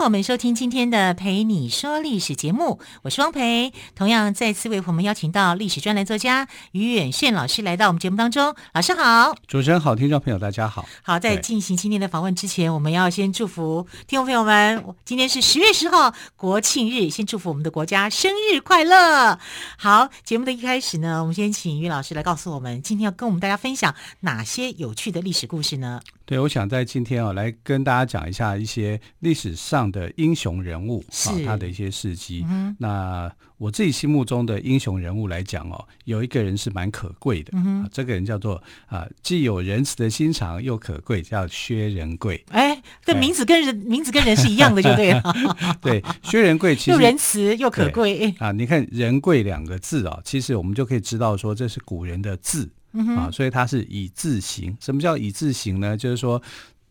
欢迎朋友们收听今天的《陪你说历史》节目，我是汪培。同样再次为我们邀请到历史专栏作家于远炫老师来到我们节目当中。老师好，主持人好，听众朋友大家好。好，在进行今天的访问之前，我们要先祝福听众朋友们，今天是十月十号国庆日，先祝福我们的国家生日快乐。好，节目的一开始呢，我们先请于老师来告诉我们，今天要跟我们大家分享哪些有趣的历史故事呢？对，我想在今天啊，来跟大家讲一下一些历史上的英雄人物啊，他的一些事迹。嗯、那我自己心目中的英雄人物来讲哦，有一个人是蛮可贵的，嗯、啊，这个人叫做啊，既有仁慈的心肠又可贵，叫薛仁贵。哎，这名字跟人名字跟人是一样的，就对了。对，薛仁贵其实又仁慈又可贵啊。你看“仁贵”两个字啊，其实我们就可以知道说，这是古人的字。啊，所以他是以字行。什么叫以字行呢？就是说，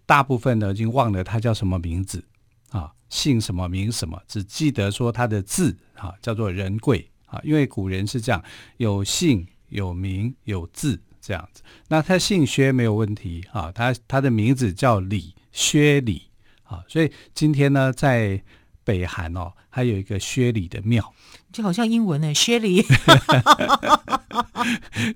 大部分呢已经忘了他叫什么名字啊，姓什么名什么，只记得说他的字啊叫做仁贵啊。因为古人是这样，有姓有名有字这样子。那他姓薛没有问题啊，他他的名字叫李，薛李啊。所以今天呢，在北韩哦，还有一个薛李的庙。就好像英文呢，薛礼，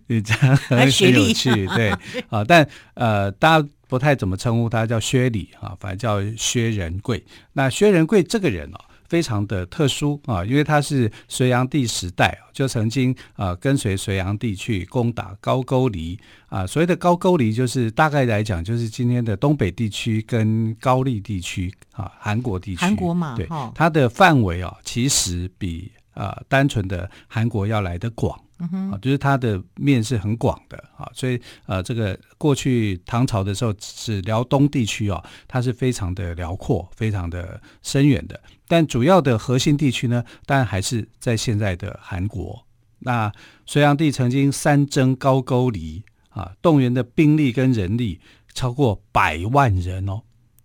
你这样很有趣，对啊，但呃，大家不太怎么称呼他叫薛礼啊，反正叫薛仁贵。那薛仁贵这个人哦，非常的特殊啊，因为他是隋炀帝时代就曾经啊跟随隋炀帝去攻打高句丽啊。所谓的高句丽，就是大概来讲，就是今天的东北地区跟高丽地区啊，韩国地区。韩国嘛，对，它的范围啊，其实比。啊、呃，单纯的韩国要来的广，嗯哼，啊，就是它的面是很广的啊，所以呃，这个过去唐朝的时候是辽东地区哦，它是非常的辽阔、非常的深远的。但主要的核心地区呢，当然还是在现在的韩国。那隋炀帝曾经三征高句丽啊，动员的兵力跟人力超过百万人哦。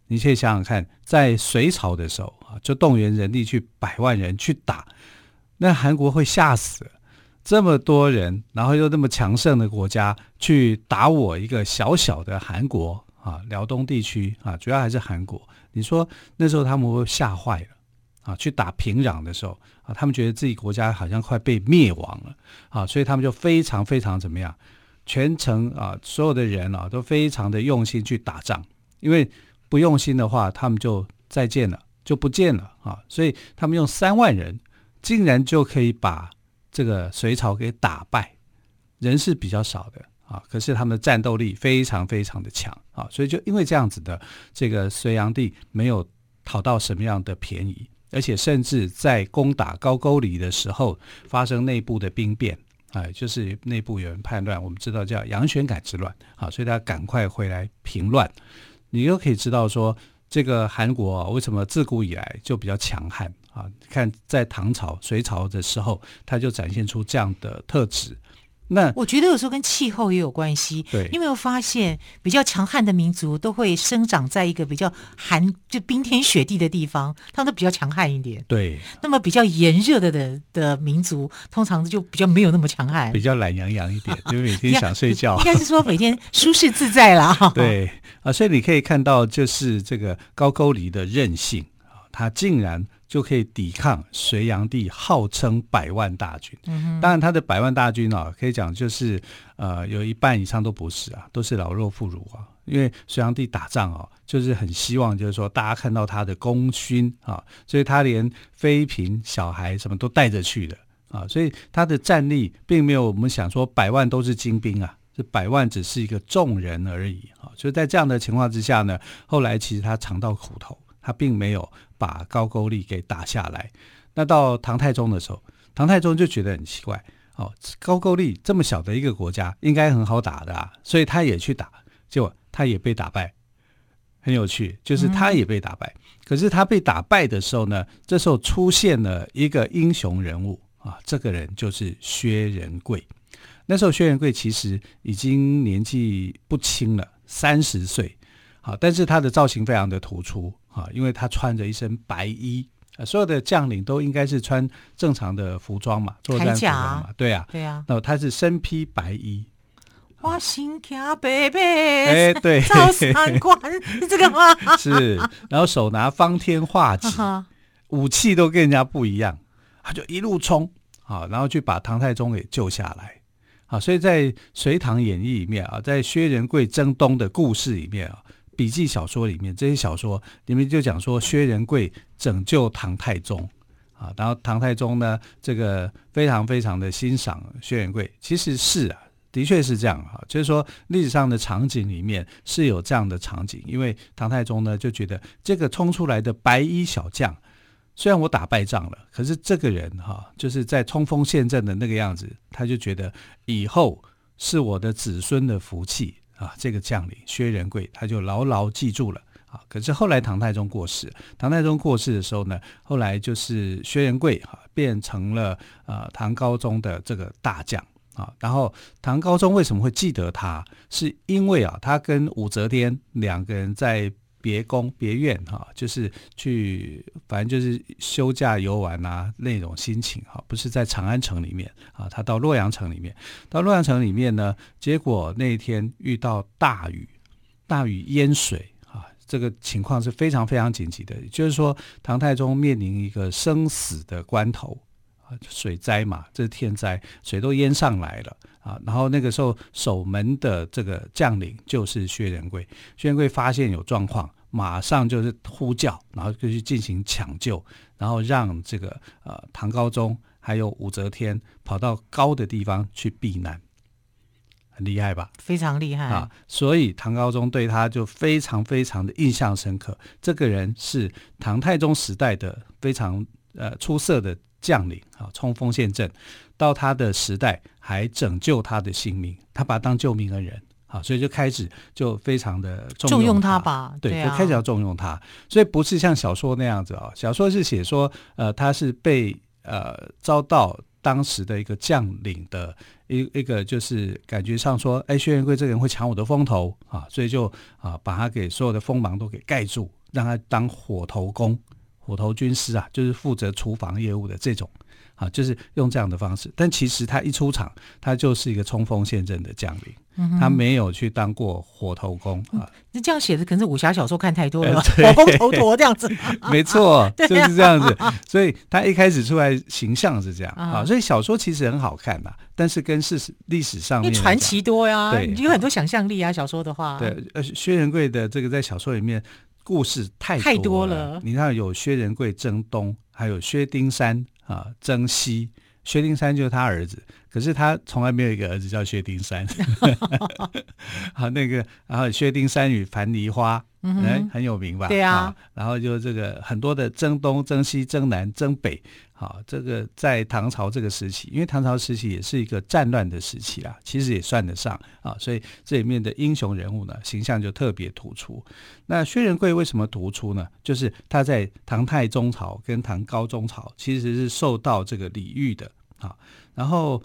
你可以想想看，在隋朝的时候啊，就动员人力去百万人去打。那韩国会吓死，这么多人，然后又那么强盛的国家去打我一个小小的韩国啊，辽东地区啊，主要还是韩国。你说那时候他们会吓坏了啊？去打平壤的时候啊，他们觉得自己国家好像快被灭亡了啊，所以他们就非常非常怎么样？全程啊，所有的人啊都非常的用心去打仗，因为不用心的话，他们就再见了，就不见了啊。所以他们用三万人。竟然就可以把这个隋朝给打败，人是比较少的啊，可是他们的战斗力非常非常的强啊，所以就因为这样子的，这个隋炀帝没有讨到什么样的便宜，而且甚至在攻打高句丽的时候发生内部的兵变，哎，就是内部有人叛乱，我们知道叫杨玄感之乱啊，所以他赶快回来平乱。你又可以知道说，这个韩国为什么自古以来就比较强悍？啊，看在唐朝、隋朝的时候，它就展现出这样的特质。那我觉得有时候跟气候也有关系。对，你有没有发现，比较强悍的民族都会生长在一个比较寒、就冰天雪地的地方，他们都比较强悍一点。对，那么比较炎热的的的民族，通常就比较没有那么强悍，比较懒洋洋一点，因为每天想睡觉。应该是说每天舒适自在啦。对啊，所以你可以看到，就是这个高句丽的韧性啊，它竟然。就可以抵抗隋炀帝号称百万大军。嗯，当然他的百万大军啊，可以讲就是呃，有一半以上都不是啊，都是老弱妇孺啊。因为隋炀帝打仗啊，就是很希望就是说大家看到他的功勋啊，所以他连妃嫔、小孩什么都带着去的啊，所以他的战力并没有我们想说百万都是精兵啊，这百万只是一个众人而已啊。所以在这样的情况之下呢，后来其实他尝到苦头。他并没有把高句丽给打下来。那到唐太宗的时候，唐太宗就觉得很奇怪哦，高句丽这么小的一个国家，应该很好打的啊，所以他也去打，结果他也被打败。很有趣，就是他也被打败。可是他被打败的时候呢，这时候出现了一个英雄人物啊，这个人就是薛仁贵。那时候薛仁贵其实已经年纪不轻了，三十岁。好，但是他的造型非常的突出啊，因为他穿着一身白衣，所有的将领都应该是穿正常的服装嘛，作战服装嘛，对啊，对啊，那他是身披白衣。我心跳贝贝，哎，对，赵三关是这个 吗？是，然后手拿方天画戟，武器都跟人家不一样，他就一路冲，啊，然后去把唐太宗给救下来，啊，所以在《隋唐演义》里面啊，在薛仁贵征东的故事里面啊，笔记小说里面这些小说里面就讲说薛仁贵拯救唐太宗，啊，然后唐太宗呢，这个非常非常的欣赏薛仁贵，其实是啊。的确是这样哈，就是说历史上的场景里面是有这样的场景，因为唐太宗呢就觉得这个冲出来的白衣小将，虽然我打败仗了，可是这个人哈就是在冲锋陷阵的那个样子，他就觉得以后是我的子孙的福气啊。这个将领薛仁贵，他就牢牢记住了啊。可是后来唐太宗过世，唐太宗过世的时候呢，后来就是薛仁贵哈变成了呃唐高宗的这个大将。啊，然后唐高宗为什么会记得他？是因为啊，他跟武则天两个人在别宫别院哈，就是去反正就是休假游玩啊那种心情哈，不是在长安城里面啊，他到洛阳城里面，到洛阳城里面呢，结果那一天遇到大雨，大雨淹水啊，这个情况是非常非常紧急的，也就是说唐太宗面临一个生死的关头啊。水灾嘛，这是天灾，水都淹上来了啊！然后那个时候守门的这个将领就是薛仁贵，薛仁贵发现有状况，马上就是呼叫，然后就去进行抢救，然后让这个呃唐高宗还有武则天跑到高的地方去避难，很厉害吧？非常厉害啊！所以唐高宗对他就非常非常的印象深刻。这个人是唐太宗时代的非常呃出色的。将领啊，冲锋陷阵，到他的时代还拯救他的性命，他把他当救命恩人啊，所以就开始就非常的重用他，重用他吧，对，对啊，就开始要重用他，所以不是像小说那样子啊，小说是写说呃他是被呃遭到当时的一个将领的一一个就是感觉上说，哎，薛仁贵这个人会抢我的风头啊，所以就啊把他给所有的锋芒都给盖住，让他当火头工。火头军师啊，就是负责厨房业务的这种，啊，就是用这样的方式。但其实他一出场，他就是一个冲锋陷阵的将领，嗯、他没有去当过火头公啊。那、嗯、这样写的可能是武侠小说看太多了，火攻头陀这样子。没错，就是这样子。所以他一开始出来形象是这样啊。所以小说其实很好看呐，但是跟事实历史上面传奇多呀，对，有很多想象力啊。小说的话，对，呃，薛仁贵的这个在小说里面。故事太多了，太多了，你看有薛仁贵征东，还有薛丁山啊曾西。薛丁山就是他儿子，可是他从来没有一个儿子叫薛丁山。好，那个然后薛丁山与樊梨花，嗯欸，很有名吧？对啊，啊。然后就这个很多的征东、征西、征南、征北。好，这个在唐朝这个时期，因为唐朝时期也是一个战乱的时期啊，其实也算得上啊，所以这里面的英雄人物呢，形象就特别突出。那薛仁贵为什么突出呢？就是他在唐太宗朝跟唐高宗朝其实是受到这个礼遇的啊。然后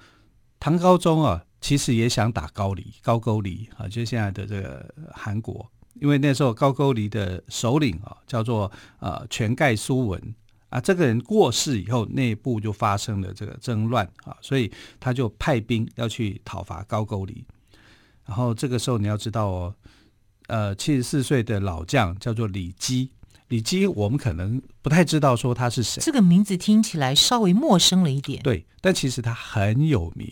唐高宗啊，其实也想打高丽、高句丽啊，就是现在的这个韩国，因为那时候高句丽的首领啊，叫做呃全盖苏文。啊，这个人过世以后，内部就发生了这个争乱啊，所以他就派兵要去讨伐高句丽。然后这个时候你要知道哦，呃，七十四岁的老将叫做李基。李基我们可能不太知道说他是谁，这个名字听起来稍微陌生了一点。对，但其实他很有名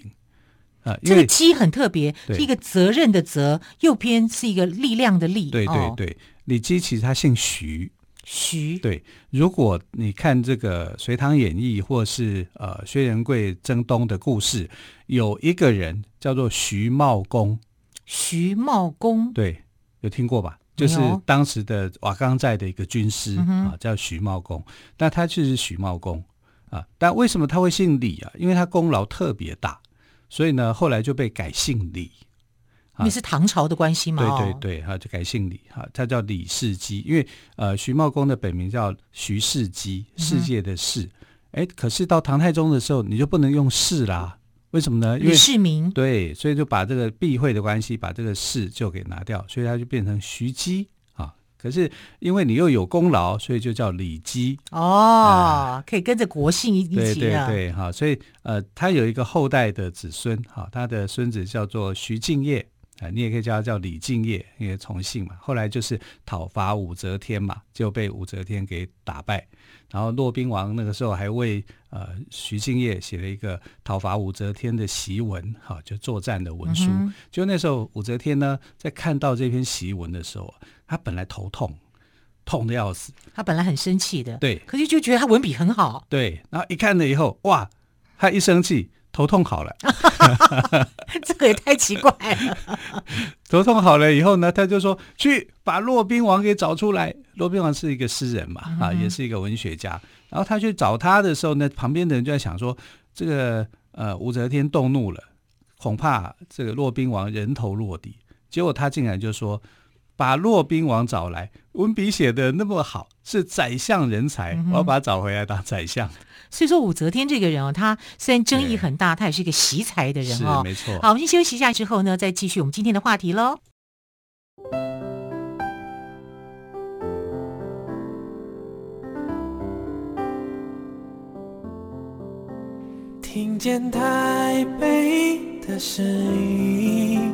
啊。这个基很特别，是一个责任的责，右边是一个力量的力。对对对，李基其实他姓徐。徐对，如果你看这个《隋唐演义》或是呃薛仁贵征东的故事，有一个人叫做徐茂公。徐茂公对，有听过吧？就是当时的瓦岗寨的一个军师啊，叫徐茂公。那他就是徐茂公啊，但为什么他会姓李啊？因为他功劳特别大，所以呢，后来就被改姓李。你是唐朝的关系吗？对对对，哈，就改姓李哈，他叫李世基，因为呃，徐茂公的本名叫徐世基，世界的世，哎、嗯，可是到唐太宗的时候，你就不能用世啦，为什么呢？因为世民对，所以就把这个避讳的关系，把这个世就给拿掉，所以他就变成徐姬啊。可是因为你又有功劳，所以就叫李基哦、呃，可以跟着国姓一起对对对，哈，所以呃，他有一个后代的子孙，哈，他的孙子叫做徐敬业。啊，你也可以叫他叫李敬业，因为从姓嘛。后来就是讨伐武则天嘛，就被武则天给打败。然后骆宾王那个时候还为呃徐敬业写了一个讨伐武则天的檄文，哈、啊，就作战的文书。嗯、就那时候武则天呢，在看到这篇檄文的时候，他本来头痛，痛的要死。他本来很生气的，对，可是就觉得他文笔很好，对。然后一看了以后，哇，他一生气。头痛好了，这个也太奇怪了。头痛好了以后呢，他就说去把骆宾王给找出来。骆宾王是一个诗人嘛，啊，也是一个文学家。然后他去找他的时候呢，旁边的人就在想说，这个呃武则天动怒了，恐怕这个骆宾王人头落地。结果他竟然就说，把骆宾王找来，文笔写的那么好，是宰相人才，我要把他找回来当宰相。所以说武则天这个人哦，他虽然争议很大，他也是一个惜才的人哦。没错。好，我们先休息一下之后呢，再继续我们今天的话题喽。听见台北的声音，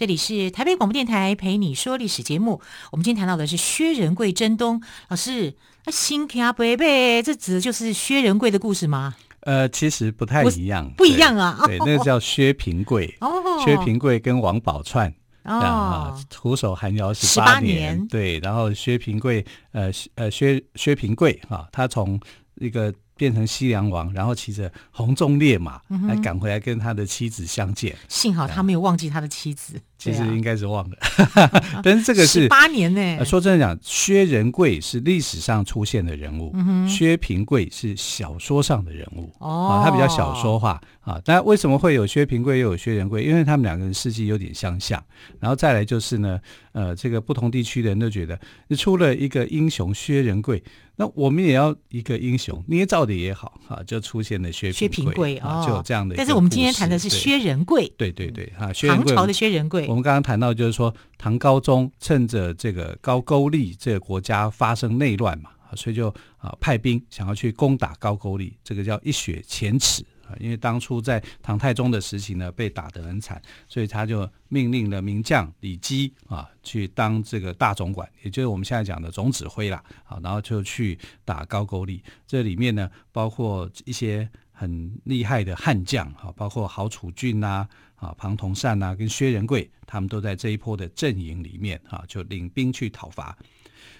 这里是台北广播电台陪你说历史节目。我们今天谈到的是薛仁贵征东。老师，新卡贝贝，这指的就是薛仁贵的故事吗？呃，其实不太一样，不一样啊。对，那个叫薛平贵。哦，薛平贵跟王宝钏啊，徒手寒窑十八年。对，然后薛平贵，呃呃，薛薛平贵啊，他从一个。变成西凉王，然后骑着红鬃烈马，来赶回来跟他的妻子相见。幸好他没有忘记他的妻子。其实应该是忘了，但是这个是八年呢。说真的讲，薛仁贵是历史上出现的人物，薛平贵是小说上的人物。哦，他比较小说化啊。但为什么会有薛平贵又有薛仁贵？因为他们两个人事迹有点相像。然后再来就是呢，呃，这个不同地区的人都觉得，出了一个英雄薛仁贵，那我们也要一个英雄，捏造的也好啊，就出现了薛薛平贵啊，就有这样的。但是我们今天谈的是薛仁贵，对对对啊，唐朝的薛仁贵。我们刚刚谈到，就是说唐高宗趁着这个高句丽这个国家发生内乱嘛，所以就啊派兵想要去攻打高句丽，这个叫一雪前耻啊。因为当初在唐太宗的时期呢，被打得很惨，所以他就命令了名将李基啊去当这个大总管，也就是我们现在讲的总指挥啦。好，然后就去打高句丽。这里面呢，包括一些很厉害的悍将啊，包括郝楚俊呐。啊庞同善呐，跟薛仁贵，他们都在这一波的阵营里面啊，就领兵去讨伐。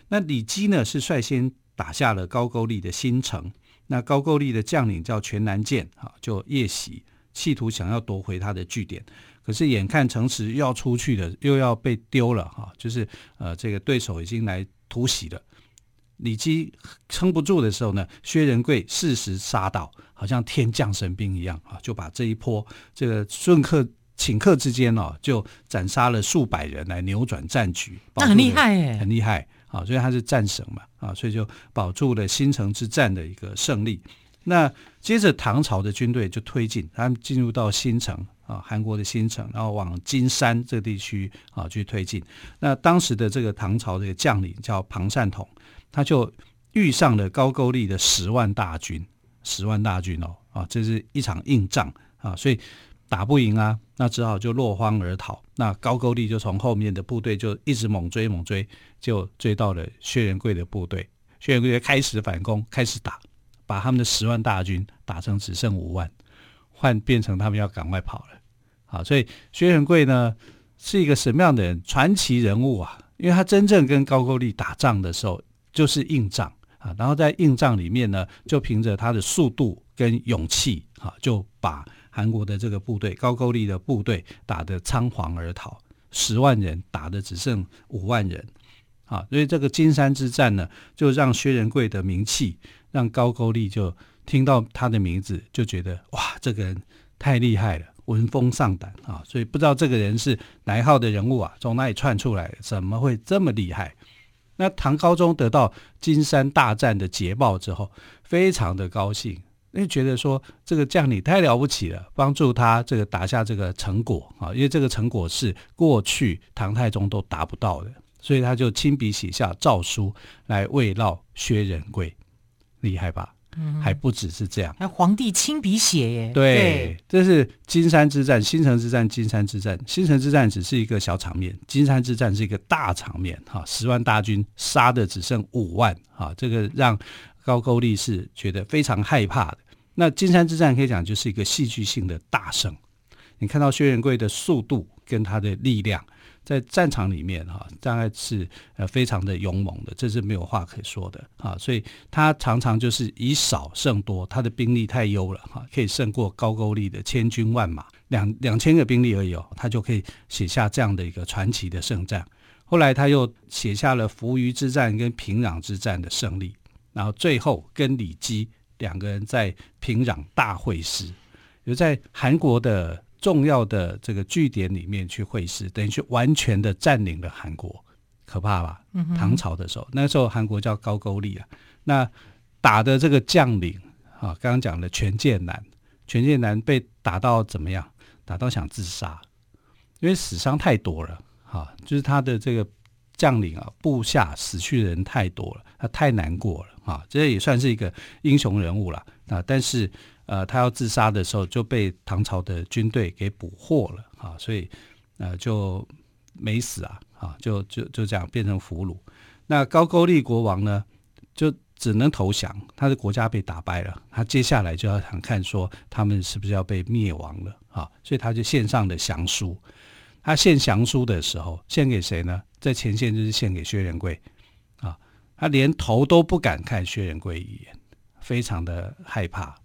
那李基呢，是率先打下了高句丽的新城。那高句丽的将领叫全南健啊，就夜袭，企图想要夺回他的据点。可是眼看城池又要出去了，又要被丢了哈，就是呃，这个对手已经来突袭了。李基撑不住的时候呢，薛仁贵适时杀到。好像天降神兵一样啊，就把这一波这个顺客请客之间哦，就斩杀了数百人来扭转战局。那很厉害哎，很厉害啊！所以他是战神嘛啊，所以就保住了新城之战的一个胜利。那接着唐朝的军队就推进，他们进入到新城啊，韩国的新城，然后往金山这个地区啊去推进。那当时的这个唐朝这个将领叫庞善统，他就遇上了高句丽的十万大军。十万大军哦，啊，这是一场硬仗啊，所以打不赢啊，那只好就落荒而逃。那高句丽就从后面的部队就一直猛追猛追，就追到了薛仁贵的部队。薛仁贵开始反攻，开始打，把他们的十万大军打成只剩五万，换变成他们要赶快跑了。好，所以薛仁贵呢，是一个什么样的人？传奇人物啊！因为他真正跟高句丽打仗的时候，就是硬仗啊。然后在硬仗里面呢，就凭着他的速度跟勇气啊，就把韩国的这个部队高句丽的部队打得仓皇而逃，十万人打得只剩五万人啊。所以这个金山之战呢，就让薛仁贵的名气，让高句丽就听到他的名字，就觉得哇，这个人太厉害了。闻风丧胆啊！所以不知道这个人是哪一号的人物啊？从哪里窜出来？怎么会这么厉害？那唐高宗得到金山大战的捷报之后，非常的高兴，因为觉得说这个将领太了不起了，帮助他这个打下这个成果啊！因为这个成果是过去唐太宗都达不到的，所以他就亲笔写下诏书来慰劳薛仁贵，厉害吧？嗯，还不只是这样，还皇帝亲笔写耶。对，这是金山之战、新城之战、金山之战。新城之战只是一个小场面，金山之战是一个大场面。哈，十万大军杀的只剩五万，哈，这个让高句丽是觉得非常害怕的。那金山之战可以讲就是一个戏剧性的大胜。你看到薛仁贵的速度跟他的力量。在战场里面哈，大概是呃非常的勇猛的，这是没有话可说的啊。所以他常常就是以少胜多，他的兵力太优了哈，可以胜过高句丽的千军万马，两两千个兵力而已哦，他就可以写下这样的一个传奇的胜战。后来他又写下了扶余之战跟平壤之战的胜利，然后最后跟李基两个人在平壤大会师，有在韩国的。重要的这个据点里面去会师，等于去完全的占领了韩国，可怕吧？嗯、唐朝的时候，那时候韩国叫高句丽啊。那打的这个将领啊，刚刚讲的权建南，权建南被打到怎么样？打到想自杀，因为死伤太多了。哈，就是他的这个将领啊，部下死去的人太多了，他太难过了。啊，这也算是一个英雄人物了。啊，但是。呃，他要自杀的时候就被唐朝的军队给捕获了啊，所以呃就没死啊，啊就就就这样变成俘虏。那高句丽国王呢，就只能投降，他的国家被打败了，他接下来就要想看说他们是不是要被灭亡了啊，所以他就献上了降书。他献降书的时候，献给谁呢？在前线就是献给薛仁贵啊，他连头都不敢看薛仁贵一眼，非常的害怕。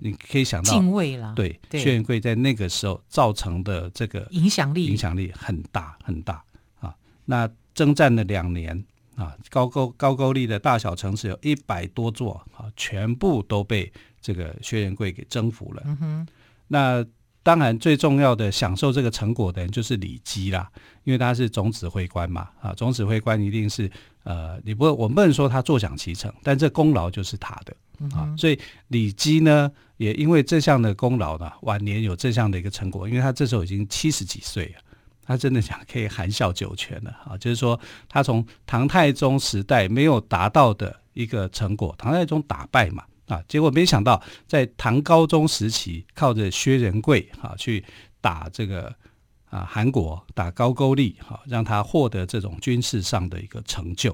啊，你可以想到敬畏了，对，薛仁贵在那个时候造成的这个影响力，影响力很大很大啊。那征战了两年啊，高句高句丽的大小城市有一百多座啊，全部都被这个薛仁贵给征服了。嗯哼，那当然最重要的享受这个成果的人就是李基啦，因为他是总指挥官嘛啊，总指挥官一定是呃，你不我们不能说他坐享其成，但这功劳就是他的。啊，所以李基呢，也因为这项的功劳呢，晚年有这项的一个成果，因为他这时候已经七十几岁了，他真的讲可以含笑九泉了啊，就是说他从唐太宗时代没有达到的一个成果，唐太宗打败嘛，啊，结果没想到在唐高宗时期，靠着薛仁贵啊去打这个。啊，韩国打高句丽，哈，让他获得这种军事上的一个成就，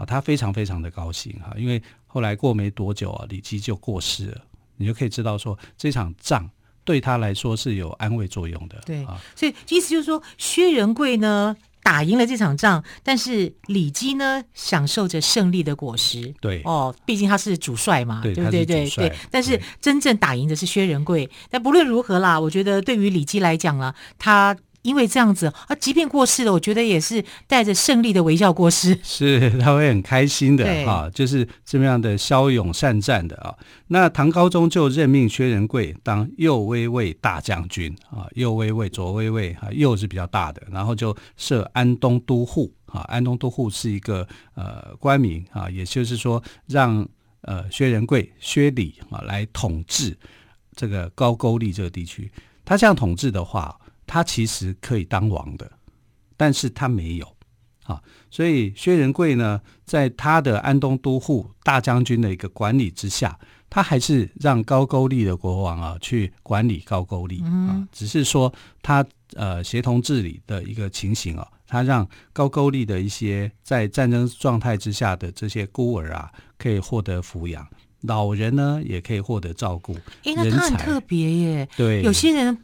啊，他非常非常的高兴哈，因为后来过没多久啊，李基就过世了，你就可以知道说这场仗对他来说是有安慰作用的。对，所以意思就是说，薛仁贵呢打赢了这场仗，但是李基呢享受着胜利的果实。对，哦，毕竟他是主帅嘛，对，对对对对。但是真正打赢的是薛仁贵。但不论如何啦，我觉得对于李基来讲了，他。因为这样子啊，即便过世了，我觉得也是带着胜利的微笑过世，是他会很开心的啊，就是这么样的骁勇善战的啊。那唐高宗就任命薛仁贵当右威卫大将军啊，右威卫、左威卫啊，右是比较大的，然后就设安东都护啊，安东都护是一个呃官名啊，也就是说让呃薛仁贵、薛礼啊来统治这个高句丽这个地区。他这样统治的话。他其实可以当王的，但是他没有啊，所以薛仁贵呢，在他的安东都护大将军的一个管理之下，他还是让高句丽的国王啊去管理高句丽啊，只是说他呃协同治理的一个情形啊，他让高句丽的一些在战争状态之下的这些孤儿啊，可以获得抚养，老人呢也可以获得照顾。哎，那他很特别耶，对，有些人。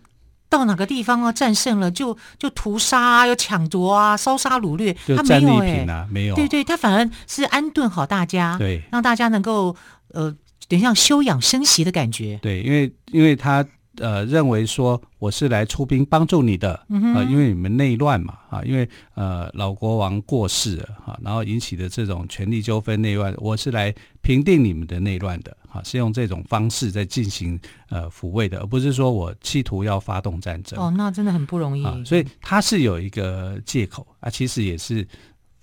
到哪个地方啊，战胜了就就屠杀啊，要抢夺啊，烧杀掳掠，就战利品啊，没有，对对，他反而是安顿好大家，对，让大家能够呃，等像休养生息的感觉，对，因为因为他。呃，认为说我是来出兵帮助你的，啊、嗯呃，因为你们内乱嘛，啊，因为呃老国王过世了，哈、啊，然后引起的这种权力纠纷内乱，我是来平定你们的内乱的，哈、啊，是用这种方式在进行呃抚慰的，而不是说我企图要发动战争。哦，那真的很不容易。啊、所以他是有一个借口啊，其实也是。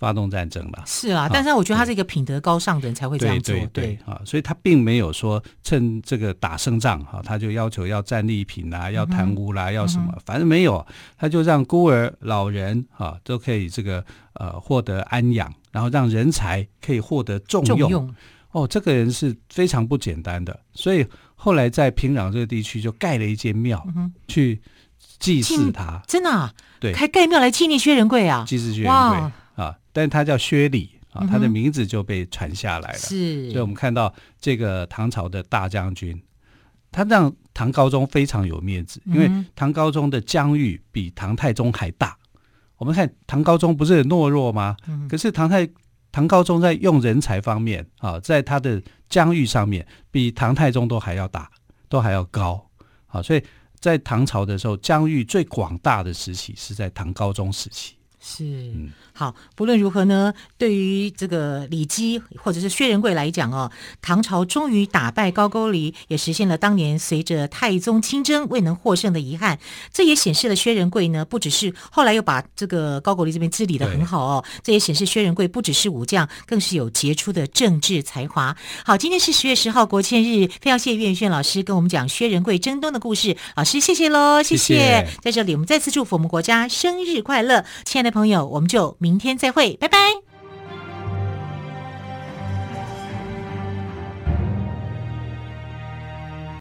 发动战争了，是啊，但是我觉得他是一个品德高尚的人才会这样做，对对啊，所以他并没有说趁这个打胜仗哈，他就要求要战利品啊，要贪污啦，要什么，反正没有，他就让孤儿老人哈都可以这个呃获得安养，然后让人才可以获得重用。哦，这个人是非常不简单的，所以后来在平壤这个地区就盖了一间庙去祭祀他，真的啊，对，还盖庙来纪念薛仁贵啊，祭祀薛仁贵。啊，但是他叫薛礼啊，他的名字就被传下来了。是、嗯，所以我们看到这个唐朝的大将军，他让唐高宗非常有面子，因为唐高宗的疆域比唐太宗还大。我们看唐高宗不是很懦弱吗？可是唐太唐高宗在用人才方面啊，在他的疆域上面比唐太宗都还要大，都还要高。啊，所以在唐朝的时候，疆域最广大的时期是在唐高宗时期。是，嗯，好，不论如何呢，对于这个李基或者是薛仁贵来讲哦，唐朝终于打败高句丽，也实现了当年随着太宗亲征未能获胜的遗憾。这也显示了薛仁贵呢，不只是后来又把这个高句丽这边治理的很好哦，这也显示薛仁贵不只是武将，更是有杰出的政治才华。好，今天是十月十号国庆日，非常谢谢岳云轩老师跟我们讲薛仁贵征东的故事，老师谢谢喽。谢谢在这里，我们再次祝福我们国家生日快乐，亲爱的。朋友，我们就明天再会，拜拜。